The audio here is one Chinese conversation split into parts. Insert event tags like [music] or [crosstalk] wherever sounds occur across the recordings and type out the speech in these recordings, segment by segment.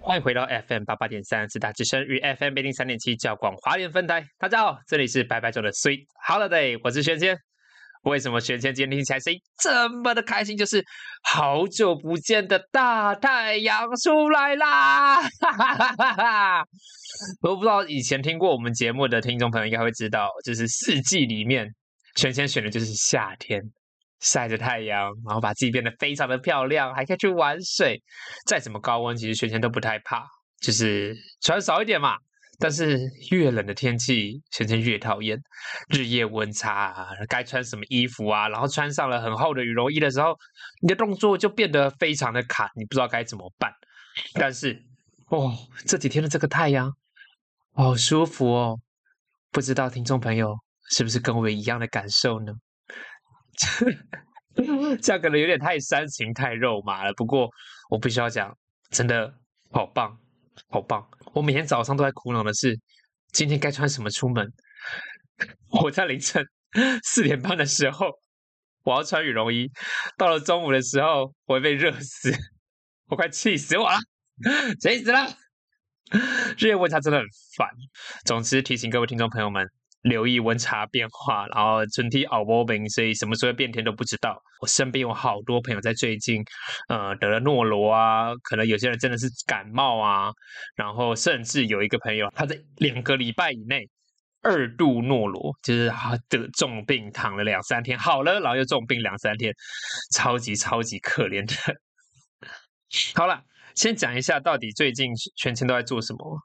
欢迎回到 FM 八八点三四大之声与 FM 八零三点七教广华联分台。大家好，这里是白白中的 Sweet Holiday，我是轩轩。为什么轩轩今天听起来声音这么的开心？就是好久不见的大太阳出来啦！哈哈哈哈哈！我不知道以前听过我们节目的听众朋友应该会知道，就是四季里面，轩轩选的就是夏天。晒着太阳，然后把自己变得非常的漂亮，还可以去玩水。再怎么高温，其实萱萱都不太怕，就是穿少一点嘛。但是越冷的天气，萱萱越讨厌日夜温差啊，该穿什么衣服啊？然后穿上了很厚的羽绒衣的时候，你的动作就变得非常的卡，你不知道该怎么办。但是哦，这几天的这个太阳好舒服哦，不知道听众朋友是不是跟我一样的感受呢？[laughs] 这样可能有点太煽情、太肉麻了。不过我必须要讲，真的好棒，好棒！我每天早上都在苦恼的是，今天该穿什么出门。我在凌晨 [laughs] 四点半的时候，我要穿羽绒衣；到了中午的时候，我会被热死，我快气死我了，气死了！日夜温差真的很烦。总之，提醒各位听众朋友们。留意温差变化，然后春天熬波冰，所以什么时候变天都不知道。我身边有好多朋友在最近，呃，得了诺罗啊，可能有些人真的是感冒啊，然后甚至有一个朋友，他在两个礼拜以内二度诺罗，就是他得重病躺了两三天，好了，然后又重病两三天，超级超级可怜的。[laughs] 好了，先讲一下到底最近全天都在做什么。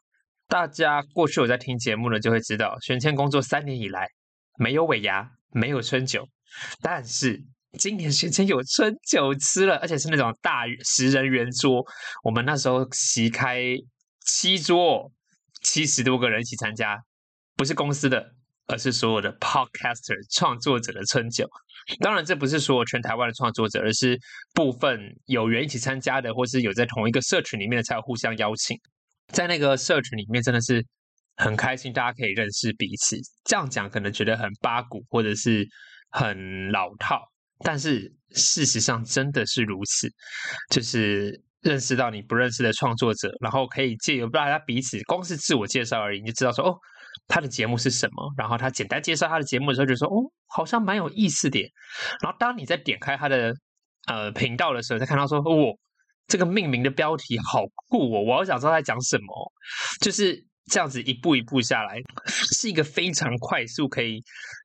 大家过去有在听节目的就会知道，玄谦工作三年以来没有尾牙，没有春酒，但是今年玄谦有春酒吃了，而且是那种大十人圆桌。我们那时候席开七桌，七十多个人一起参加，不是公司的，而是所有的 podcaster 创作者的春酒。当然，这不是说全台湾的创作者，而是部分有缘一起参加的，或是有在同一个社群里面的，才互相邀请。在那个社群里面，真的是很开心，大家可以认识彼此。这样讲可能觉得很八股，或者是很老套，但是事实上真的是如此。就是认识到你不认识的创作者，然后可以借由大家彼此光是自我介绍而已，你就知道说哦，他的节目是什么。然后他简单介绍他的节目的时候，就说哦，好像蛮有意思的。然后当你在点开他的呃频道的时候，才看到说哦。这个命名的标题好酷哦！我好想知道在讲什么，就是这样子一步一步下来，是一个非常快速可以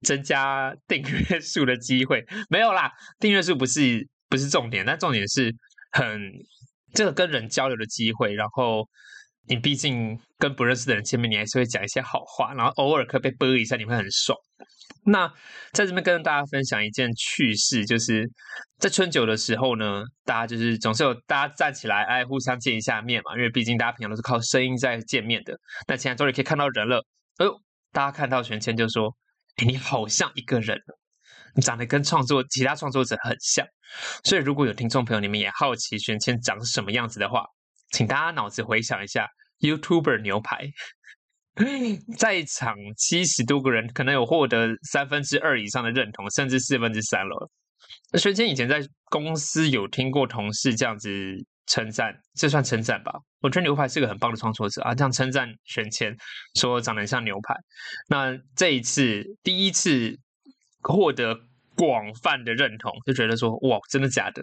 增加订阅数的机会。没有啦，订阅数不是不是重点，但重点是很这个跟人交流的机会。然后你毕竟跟不认识的人见面，你还是会讲一些好话，然后偶尔可以被啵一下，你会很爽。那在这边跟大家分享一件趣事，就是在春酒的时候呢，大家就是总是有大家站起来，哎，互相见一下面嘛，因为毕竟大家平常都是靠声音在见面的。那现在终于可以看到人了，哎呦，大家看到玄谦就说：“哎你好像一个人，你长得跟创作其他创作者很像。”所以如果有听众朋友你们也好奇玄谦长什么样子的话，请大家脑子回想一下 YouTuber 牛排。[laughs] 在场七十多个人，可能有获得三分之二以上的认同，甚至四分之三了。那玄谦以前在公司有听过同事这样子称赞，这算称赞吧？我觉得牛排是个很棒的创作者啊，这样称赞玄谦，说长得像牛排。那这一次第一次获得广泛的认同，就觉得说哇，真的假的？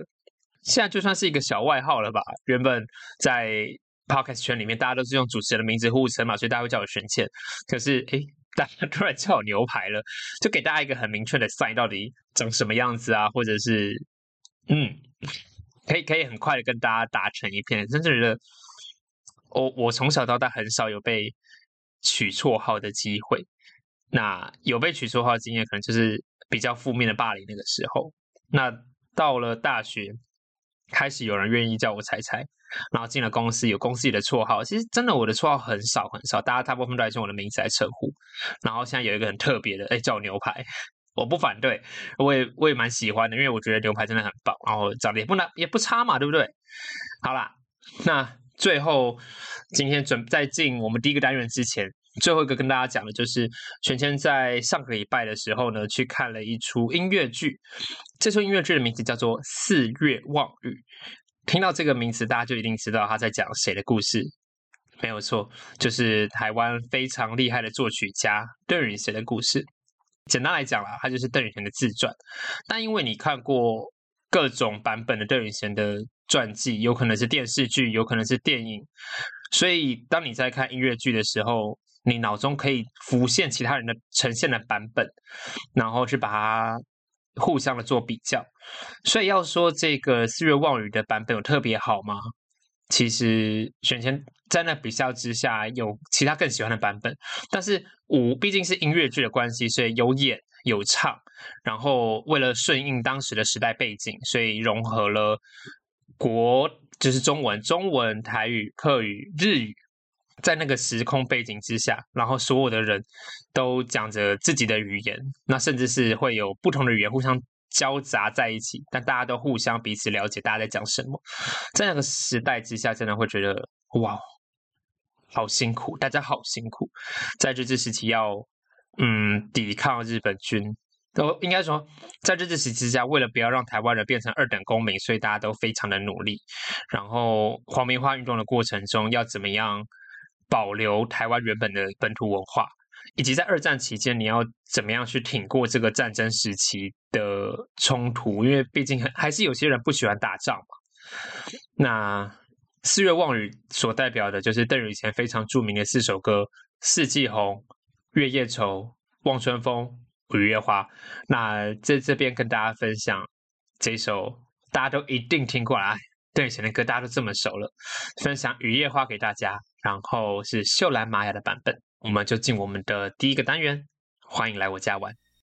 现在就算是一个小外号了吧？原本在。Podcast 圈里面，大家都是用主持人的名字互称嘛，所以大家会叫我玄倩。可是，哎，大家 [laughs] 突然叫我牛排了，就给大家一个很明确的 sign，到底长什么样子啊？或者是，嗯，可以可以很快的跟大家打成一片。真的觉得，我我从小到大很少有被取绰号的机会。那有被取绰号的经验，可能就是比较负面的霸凌那个时候。那到了大学，开始有人愿意叫我彩彩，然后进了公司，有公司里的绰号。其实真的我的绰号很少很少，大家大部分都是用我的名字来称呼。然后现在有一个很特别的，哎，叫我牛排，我不反对，我也我也蛮喜欢的，因为我觉得牛排真的很棒，然后长得也不难也不差嘛，对不对？好啦，那最后今天准在进我们第一个单元之前。最后一个跟大家讲的就是，全谦在上个礼拜的时候呢，去看了一出音乐剧。这出音乐剧的名字叫做《四月望雨》。听到这个名词，大家就一定知道他在讲谁的故事。没有错，就是台湾非常厉害的作曲家邓雨贤的故事。简单来讲啦，他就是邓雨贤的自传。但因为你看过各种版本的邓雨贤的传记，有可能是电视剧，有可能是电影，所以当你在看音乐剧的时候，你脑中可以浮现其他人的呈现的版本，然后去把它互相的做比较。所以要说这个四月望雨的版本有特别好吗？其实选前在那比较之下，有其他更喜欢的版本。但是舞毕竟是音乐剧的关系，所以有演有唱，然后为了顺应当时的时代背景，所以融合了国就是中文、中文、台语、客语、日语。在那个时空背景之下，然后所有的人都讲着自己的语言，那甚至是会有不同的语言互相交杂在一起，但大家都互相彼此了解，大家在讲什么。在那个时代之下，真的会觉得哇，好辛苦，大家好辛苦，在日治时期要嗯抵抗日本军，都应该说在日治时期下，为了不要让台湾人变成二等公民，所以大家都非常的努力。然后黄明化运动的过程中，要怎么样？保留台湾原本的本土文化，以及在二战期间你要怎么样去挺过这个战争时期的冲突？因为毕竟还是有些人不喜欢打仗嘛。那《四月望雨》所代表的就是邓雨前非常著名的四首歌：《四季红》、《月夜愁》、《望春风》、《五月花》。那在这边跟大家分享这首大家都一定听过来，邓雨前的歌大家都这么熟了，分享《雨夜花》给大家。然后是秀兰玛雅的版本，我们就进我们的第一个单元，欢迎来我家玩。